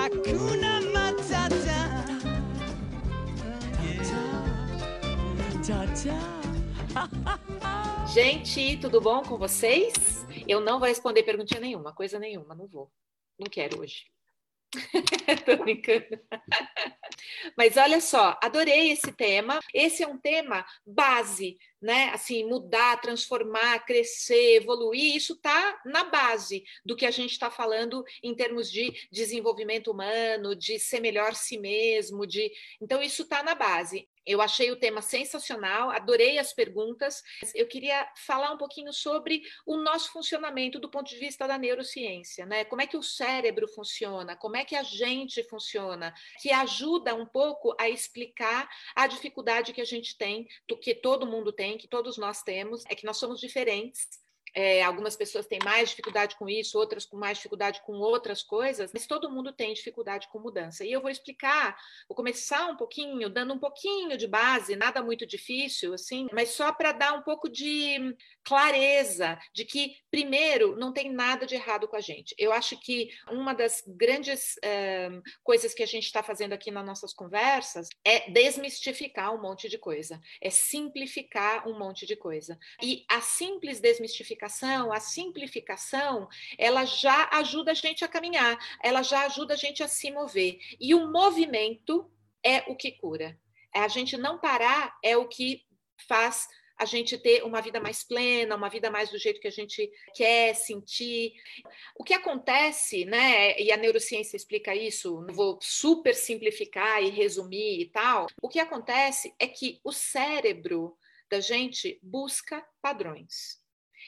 Hakuna Matata. Gente, tudo bom com vocês? Eu não vou responder perguntinha nenhuma, coisa nenhuma, não vou. Não quero hoje. Tô brincando. Mas olha só, adorei esse tema. Esse é um tema base, né? Assim, mudar, transformar, crescer, evoluir, isso está na base do que a gente está falando em termos de desenvolvimento humano, de ser melhor si mesmo, de. Então, isso está na base. Eu achei o tema sensacional, adorei as perguntas. Eu queria falar um pouquinho sobre o nosso funcionamento do ponto de vista da neurociência, né? Como é que o cérebro funciona, como é que a gente funciona, que ajuda um pouco a explicar a dificuldade que a gente tem, do que todo mundo tem, que todos nós temos, é que nós somos diferentes é, algumas pessoas têm mais dificuldade com isso, outras com mais dificuldade com outras coisas, mas todo mundo tem dificuldade com mudança. E eu vou explicar, vou começar um pouquinho, dando um pouquinho de base, nada muito difícil, assim, mas só para dar um pouco de clareza de que, primeiro, não tem nada de errado com a gente. Eu acho que uma das grandes um, coisas que a gente está fazendo aqui nas nossas conversas é desmistificar um monte de coisa, é simplificar um monte de coisa. E a simples desmistificação, a simplificação, ela já ajuda a gente a caminhar, ela já ajuda a gente a se mover. E o movimento é o que cura. A gente não parar é o que faz a gente ter uma vida mais plena, uma vida mais do jeito que a gente quer sentir. O que acontece, né? E a neurociência explica isso, vou super simplificar e resumir e tal. O que acontece é que o cérebro da gente busca padrões.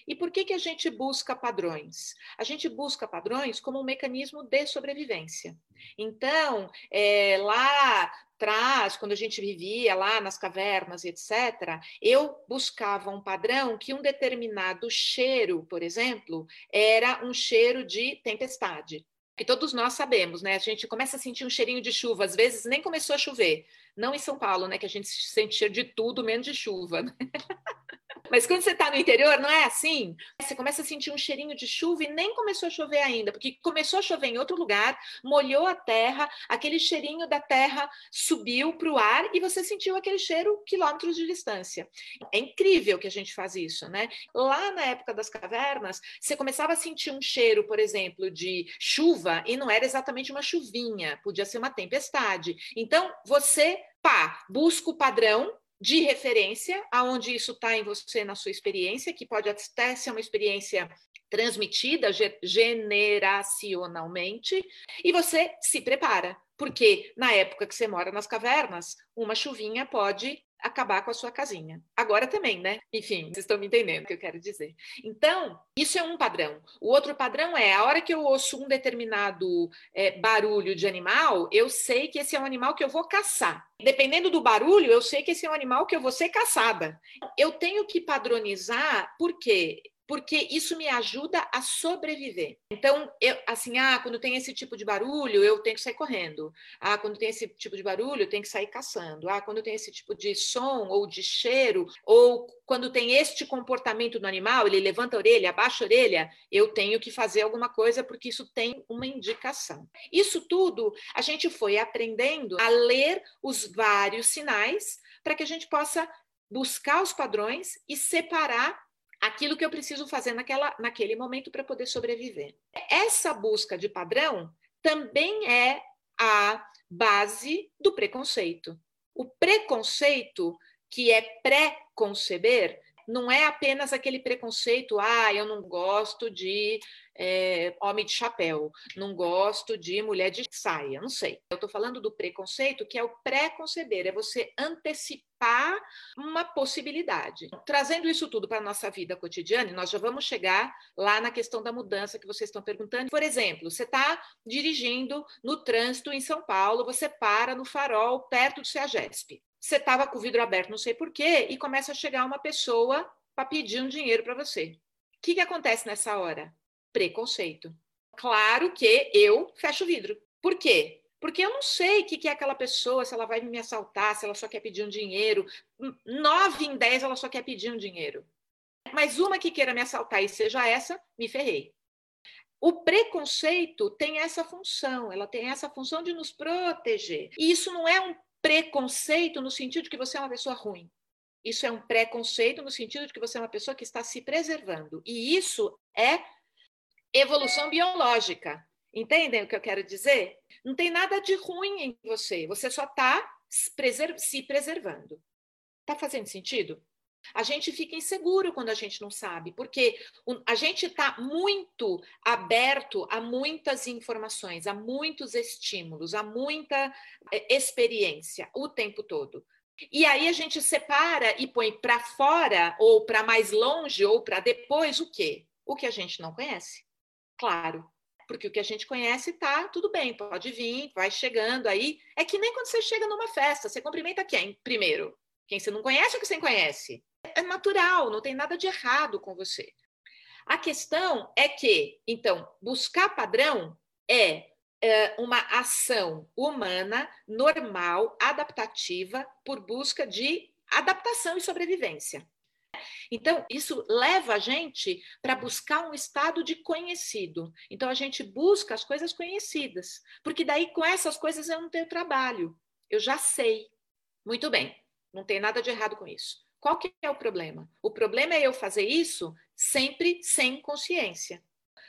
E por que, que a gente busca padrões? A gente busca padrões como um mecanismo de sobrevivência. Então, é, lá atrás, quando a gente vivia lá nas cavernas, etc., eu buscava um padrão que um determinado cheiro, por exemplo, era um cheiro de tempestade. Que todos nós sabemos, né? A gente começa a sentir um cheirinho de chuva, às vezes nem começou a chover. Não em São Paulo, né? Que a gente sente cheiro de tudo, menos de chuva. Né? Mas quando você está no interior, não é assim? Você começa a sentir um cheirinho de chuva e nem começou a chover ainda, porque começou a chover em outro lugar, molhou a terra, aquele cheirinho da terra subiu para o ar e você sentiu aquele cheiro quilômetros de distância. É incrível que a gente faz isso, né? Lá na época das cavernas, você começava a sentir um cheiro, por exemplo, de chuva e não era exatamente uma chuvinha, podia ser uma tempestade. Então, você, pá, busca o padrão de referência, aonde isso está em você na sua experiência, que pode até ser uma experiência transmitida generacionalmente, e você se prepara, porque na época que você mora nas cavernas, uma chuvinha pode acabar com a sua casinha. Agora também, né? Enfim, vocês estão me entendendo o que eu quero dizer. Então, isso é um padrão. O outro padrão é a hora que eu ouço um determinado é, barulho de animal, eu sei que esse é um animal que eu vou caçar. Dependendo do barulho, eu sei que esse é um animal que eu vou ser caçada. Eu tenho que padronizar, porque porque isso me ajuda a sobreviver. Então, eu, assim, ah, quando tem esse tipo de barulho, eu tenho que sair correndo. Ah, quando tem esse tipo de barulho, eu tenho que sair caçando. Ah, quando tem esse tipo de som ou de cheiro, ou quando tem este comportamento no animal, ele levanta a orelha, abaixa a orelha, eu tenho que fazer alguma coisa porque isso tem uma indicação. Isso tudo a gente foi aprendendo a ler os vários sinais para que a gente possa buscar os padrões e separar aquilo que eu preciso fazer naquela, naquele momento para poder sobreviver. Essa busca de padrão também é a base do preconceito. O preconceito, que é pré-conceber, não é apenas aquele preconceito, ah, eu não gosto de é, homem de chapéu, não gosto de mulher de saia, não sei. Eu estou falando do preconceito, que é o pré-conceber, é você antecipar uma possibilidade. Trazendo isso tudo para a nossa vida cotidiana, nós já vamos chegar lá na questão da mudança que vocês estão perguntando. Por exemplo, você está dirigindo no trânsito em São Paulo, você para no farol perto do CEAGESP. Você estava com o vidro aberto, não sei porquê, e começa a chegar uma pessoa para pedir um dinheiro para você. O que, que acontece nessa hora? preconceito. Claro que eu fecho o vidro. Por quê? Porque eu não sei o que é aquela pessoa, se ela vai me assaltar, se ela só quer pedir um dinheiro. Nove em dez ela só quer pedir um dinheiro. Mas uma que queira me assaltar e seja essa, me ferrei. O preconceito tem essa função, ela tem essa função de nos proteger. E isso não é um preconceito no sentido de que você é uma pessoa ruim. Isso é um preconceito no sentido de que você é uma pessoa que está se preservando. E isso é evolução biológica. Entendem o que eu quero dizer? Não tem nada de ruim em você, você só está se preservando. Está fazendo sentido? A gente fica inseguro quando a gente não sabe, porque a gente está muito aberto a muitas informações, a muitos estímulos, a muita é, experiência o tempo todo. E aí a gente separa e põe para fora, ou para mais longe, ou para depois o quê? O que a gente não conhece. Claro, porque o que a gente conhece tá tudo bem, pode vir, vai chegando aí. É que nem quando você chega numa festa, você cumprimenta quem primeiro? Quem você não conhece ou que você conhece? É natural, não tem nada de errado com você. A questão é que, então, buscar padrão é, é uma ação humana, normal, adaptativa, por busca de adaptação e sobrevivência. Então, isso leva a gente para buscar um estado de conhecido. Então, a gente busca as coisas conhecidas, porque daí com essas coisas eu não tenho trabalho, eu já sei. Muito bem, não tem nada de errado com isso. Qual que é o problema? O problema é eu fazer isso sempre sem consciência.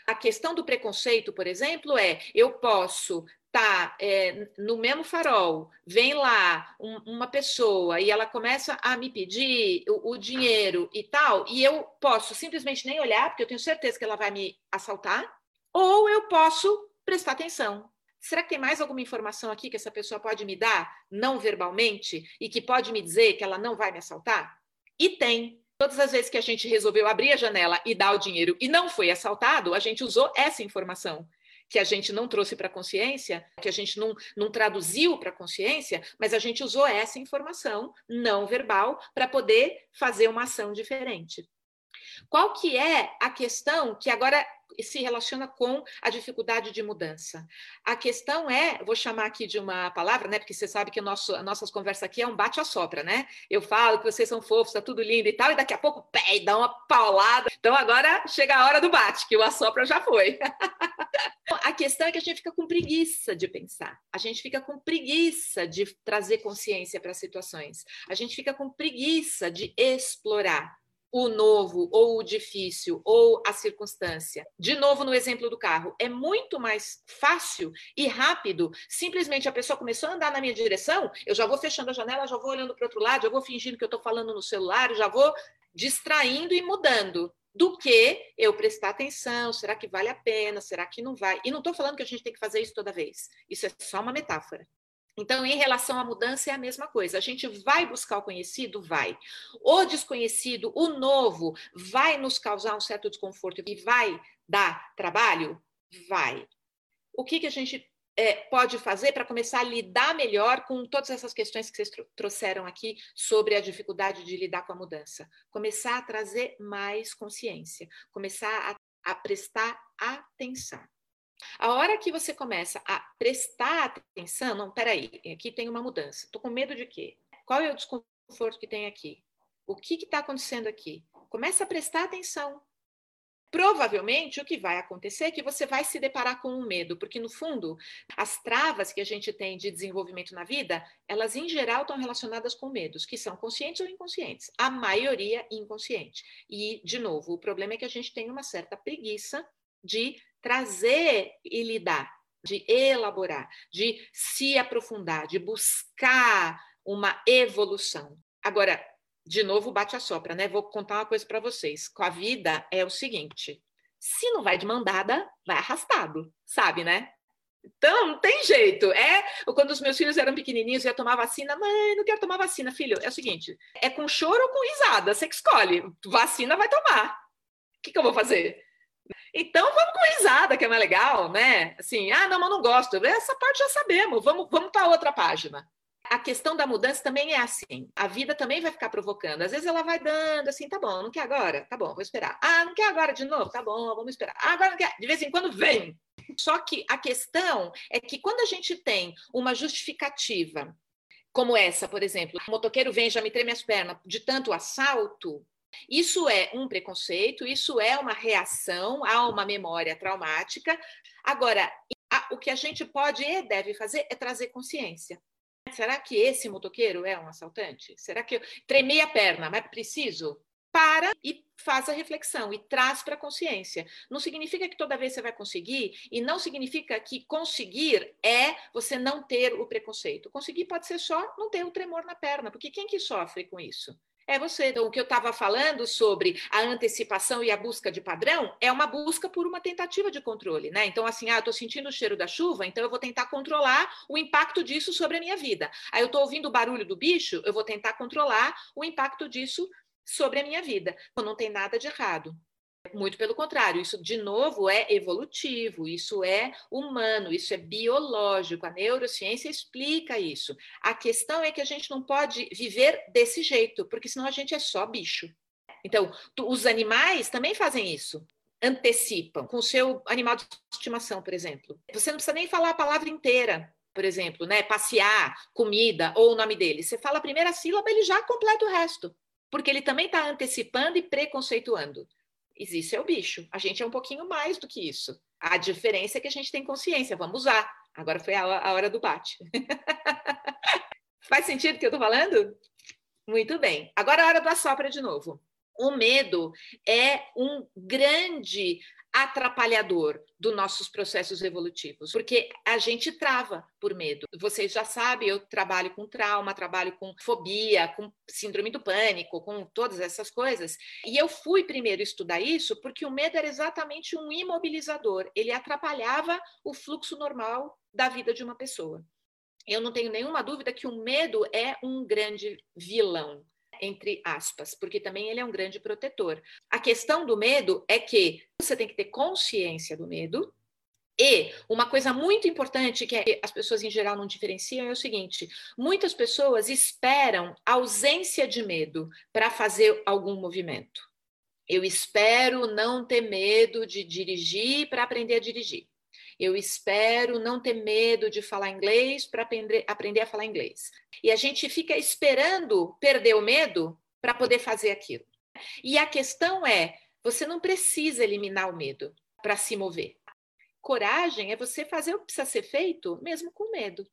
A questão do preconceito, por exemplo, é eu posso tá é, no mesmo farol, vem lá um, uma pessoa e ela começa a me pedir o, o, dinheiro e tal, e eu posso simplesmente nem olhar, porque eu tenho certeza que ela vai me assaltar, ou eu posso prestar atenção. Será que tem mais alguma informação aqui que essa pessoa pode me dar, não verbalmente, e que pode me dizer que ela não vai me assaltar? E tem. Todas as vezes que a gente resolveu abrir a janela e dar o dinheiro e não foi assaltado, a gente usou essa informação que a gente não trouxe para a consciência, que a gente não, não traduziu para a consciência, mas a gente usou essa informação não verbal para poder fazer uma ação diferente. Qual que é a questão que agora se relaciona com a dificuldade de mudança? A questão é, vou chamar aqui de uma palavra, né? Porque você sabe que nosso, as nossas conversas aqui é um bate-a-sopra, né? Eu falo que vocês são fofos, tá tudo lindo e tal, e daqui a pouco, pé, dá uma paulada. Então agora chega a hora do bate, que o assopra já foi. a questão é que a gente fica com preguiça de pensar, a gente fica com preguiça de trazer consciência para as situações, a gente fica com preguiça de explorar o novo, ou o difícil, ou a circunstância. De novo, no exemplo do carro, é muito mais fácil e rápido. Simplesmente a pessoa começou a andar na minha direção, eu já vou fechando a janela, já vou olhando para outro lado, já vou fingindo que eu estou falando no celular, já vou distraindo e mudando. Do que eu prestar atenção, será que vale a pena, será que não vai? E não estou falando que a gente tem que fazer isso toda vez. Isso é só uma metáfora. Então, em relação à mudança, é a mesma coisa. A gente vai buscar o conhecido? Vai. O desconhecido, o novo, vai nos causar um certo desconforto e vai dar trabalho? Vai. O que, que a gente é, pode fazer para começar a lidar melhor com todas essas questões que vocês trouxeram aqui sobre a dificuldade de lidar com a mudança? Começar a trazer mais consciência, começar a, a prestar atenção. A hora que você começa a prestar atenção, não, peraí, aqui tem uma mudança. Estou com medo de quê? Qual é o desconforto que tem aqui? O que está acontecendo aqui? Começa a prestar atenção. Provavelmente o que vai acontecer é que você vai se deparar com um medo, porque no fundo, as travas que a gente tem de desenvolvimento na vida, elas em geral estão relacionadas com medos, que são conscientes ou inconscientes. A maioria inconsciente. E, de novo, o problema é que a gente tem uma certa preguiça de trazer e lidar, de elaborar, de se aprofundar, de buscar uma evolução. Agora, de novo, bate a sopra, né? Vou contar uma coisa para vocês. Com a vida é o seguinte: se não vai de mandada, vai arrastado, sabe, né? Então, não tem jeito. É quando os meus filhos eram pequenininhos, eu ia tomar vacina. Mãe, não quero tomar vacina, filho. É o seguinte: é com choro ou com risada, você que escolhe. Vacina vai tomar. O que, que eu vou fazer? Então vamos com risada, que é mais legal, né? Assim, ah, não, mas não gosto. Essa parte já sabemos, vamos, vamos para outra página. A questão da mudança também é assim. A vida também vai ficar provocando. Às vezes ela vai dando assim, tá bom, não quer agora? Tá bom, vou esperar. Ah, não quer agora de novo? Tá bom, vamos esperar. Ah, agora não quer. De vez em quando vem. Só que a questão é que quando a gente tem uma justificativa como essa, por exemplo, o motoqueiro vem já me treme as pernas de tanto assalto, Isso é um preconceito, isso é uma reação a uma memória traumática. Agora, o que a gente pode e deve fazer é trazer consciência. Será que esse motoqueiro é um assaltante? Será que eu tremei a perna, mas preciso? Para e faz a reflexão e traz para a consciência. Não significa que toda vez você vai conseguir, e não significa que conseguir é você não ter o preconceito. Conseguir pode ser só não ter o tremor na perna, porque quem que sofre com isso? É você. Então, o que eu estava falando sobre a antecipação e a busca de padrão é uma busca por uma tentativa de controle, né? Então, assim, ah, eu estou sentindo o cheiro da chuva, então eu vou tentar controlar o impacto disso sobre a minha vida. Aí eu estou ouvindo o barulho do bicho, eu vou tentar controlar o impacto disso sobre a minha vida. Não tem nada de errado. Muito pelo contrário, isso de novo é evolutivo, isso é humano, isso é biológico. A neurociência explica isso. A questão é que a gente não pode viver desse jeito, porque senão a gente é só bicho. Então, os animais também fazem isso. Antecipam com o seu animal de estimação, por exemplo. Você não precisa nem falar a palavra inteira, por exemplo, né? Passear, comida ou o nome dele. Você fala a primeira sílaba, ele já completa o resto, porque ele também está antecipando e preconceituando existe é o bicho. A gente é um pouquinho mais do que isso. A diferença é que a gente tem consciência, vamos usar. Agora foi a, hora do bate. Faz sentido o que eu estou falando? Muito bem. Agora é a hora do assopra de novo. O medo é um grande atrapalhador dos nossos processos evolutivos, porque a gente trava por medo. Vocês já sabem, eu trabalho com trauma, trabalho com fobia, com síndrome do pânico, com todas essas coisas. E eu fui primeiro estudar isso porque o medo era exatamente um imobilizador, ele atrapalhava o fluxo normal da vida de uma pessoa. Eu não tenho nenhuma dúvida que o medo é um grande vilão entre aspas, porque também ele é um grande protetor. A questão do medo é que você tem que ter consciência do medo. E uma coisa muito importante que as pessoas em geral não diferenciam é o seguinte: muitas pessoas esperam ausência de medo para fazer algum movimento. Eu espero não ter medo de dirigir para aprender a dirigir. Eu espero não ter medo de falar inglês para aprender, a falar inglês. E a gente fica esperando perder o medo para poder fazer aquilo. E a questão é: você não precisa eliminar o medo para se mover. Coragem é você fazer o que precisa ser feito, mesmo com medo.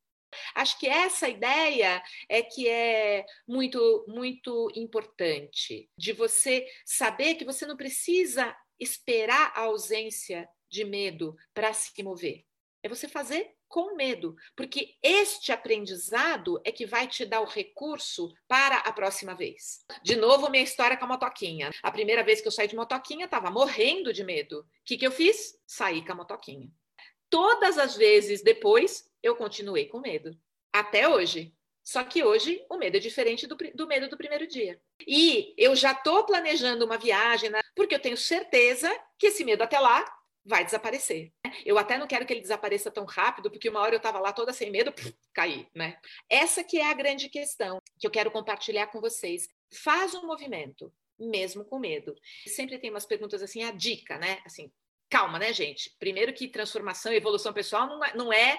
Acho que essa ideia é que é muito, muito importante, de você saber que você não precisa esperar a ausência de medo para se mover. É você fazer com medo, porque este aprendizado é que vai te dar o recurso para a próxima vez. De novo, minha história com a motoquinha. A primeira vez que eu saí de motoquinha, estava morrendo de medo. O que, que eu fiz? Saí com a motoquinha. Todas as vezes depois, eu continuei com medo. Até hoje. Só que hoje o medo é diferente do, do medo do primeiro dia. E eu já estou planejando uma viagem, né, porque eu tenho certeza que esse medo até lá vai desaparecer. Eu até não quero que ele desapareça tão rápido, porque uma hora eu estava lá toda sem medo, pff, caí, né? Essa que é a grande questão que eu quero compartilhar com vocês. Faz um movimento, mesmo com medo. Sempre tem umas perguntas assim, a dica, né? Assim, calma, né, gente? Primeiro que transformação e evolução pessoal não é, não é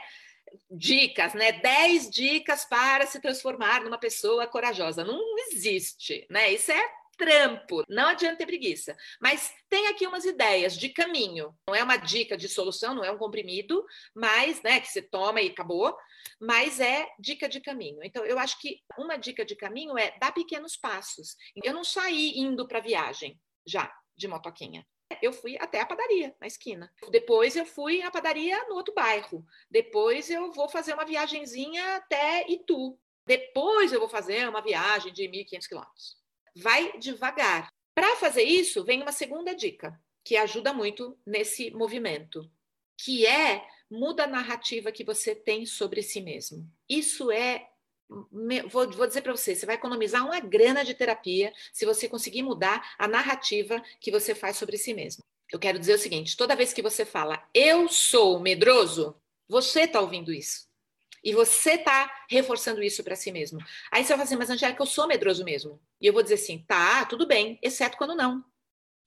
dicas, né? 10 dicas para se transformar numa pessoa corajosa. Não existe, né? Isso é trampo, não adianta ter preguiça. Mas tem aqui umas ideias de caminho. Não é uma dica de solução, não é um comprimido, mas, né, que você toma e acabou, mas é dica de caminho. Então, eu acho que uma dica de caminho é dar pequenos passos. Eu não saí indo para viagem já de motoquinha. Eu fui até a padaria na esquina. Depois eu fui à padaria no outro bairro. Depois eu vou fazer uma viagenzinha até Itu. Depois eu vou fazer uma viagem de 1.500 quilômetros vai devagar. Para fazer isso, vem uma segunda dica, que ajuda muito nesse movimento, que é muda a narrativa que você tem sobre si mesmo. Isso é Vou, vou, dizer para você, você vai economizar uma grana de terapia se você conseguir mudar a narrativa que você faz sobre si mesmo. Eu quero dizer o seguinte: toda vez que você fala eu sou medroso, você está ouvindo isso. E você está reforçando isso para si mesmo. Aí você vai falar assim, mas Angélica, eu sou medroso mesmo. E eu vou dizer assim, tá, tudo bem, exceto quando não.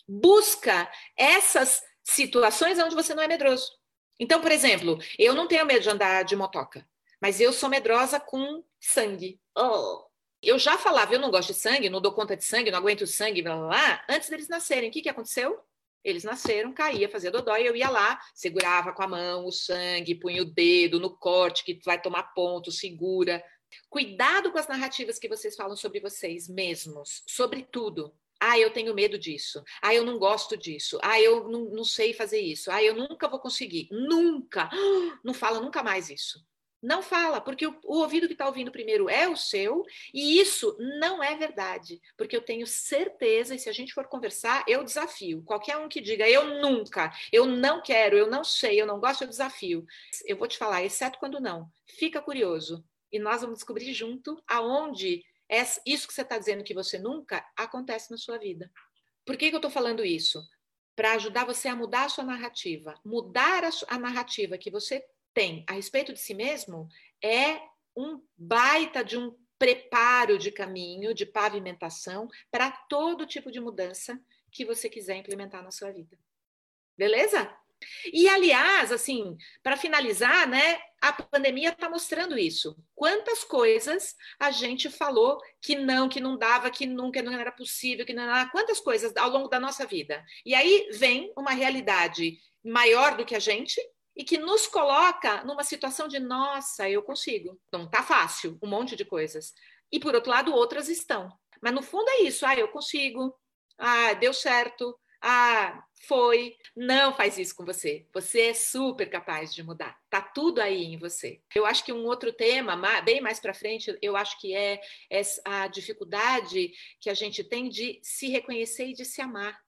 Busca essas situações onde você não é medroso. Então, por exemplo, eu não tenho medo de andar de motoca, mas eu sou medrosa com sangue. Oh. Eu já falava, eu não gosto de sangue, não dou conta de sangue, não aguento sangue, blá blá blá, antes deles nascerem. O que, que aconteceu? Eles nasceram, caía, fazia dodói, eu ia lá, segurava com a mão o sangue, punha o dedo no corte que vai tomar ponto, segura. Cuidado com as narrativas que vocês falam sobre vocês mesmos, sobre tudo. Ah, eu tenho medo disso. Ah, eu não gosto disso. Ah, eu não, não sei fazer isso. Ah, eu nunca vou conseguir. Nunca. Não fala nunca mais isso. Não fala, porque o, o ouvido que está ouvindo primeiro é o seu, e isso não é verdade, porque eu tenho certeza, e se a gente for conversar, eu desafio. Qualquer um que diga eu nunca, eu não quero, eu não sei, eu não gosto, eu desafio. Eu vou te falar, exceto quando não. Fica curioso, e nós vamos descobrir junto aonde é isso que você está dizendo que você nunca acontece na sua vida. Por que, que eu estou falando isso? Para ajudar você a mudar a sua narrativa. Mudar a, a narrativa que você tem a respeito de si mesmo é um baita de um preparo de caminho, de pavimentação para todo tipo de mudança que você quiser implementar na sua vida. Beleza? E aliás, assim, para finalizar, né, a pandemia está mostrando isso. Quantas coisas a gente falou que não, que não dava, que nunca não era possível, que não era, quantas coisas ao longo da nossa vida. E aí vem uma realidade maior do que a gente, e que nos coloca numa situação de nossa, eu consigo. Não tá fácil, um monte de coisas. E por outro lado, outras estão. Mas no fundo é isso, ah, eu consigo. Ah, deu certo. Ah, foi. Não faz isso com você. Você é super capaz de mudar. Tá tudo aí em você. Eu acho que um outro tema, bem mais para frente, eu acho que é a dificuldade que a gente tem de se reconhecer e de se amar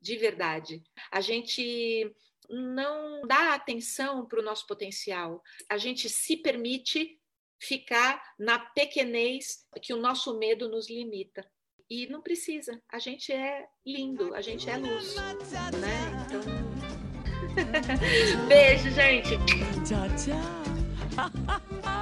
de verdade. A gente não dá atenção para o nosso potencial. A gente se permite ficar na pequenez que o nosso medo nos limita. E não precisa. A gente é lindo, a gente é luz. Né? Então. Beijo, gente. Tchau, tchau.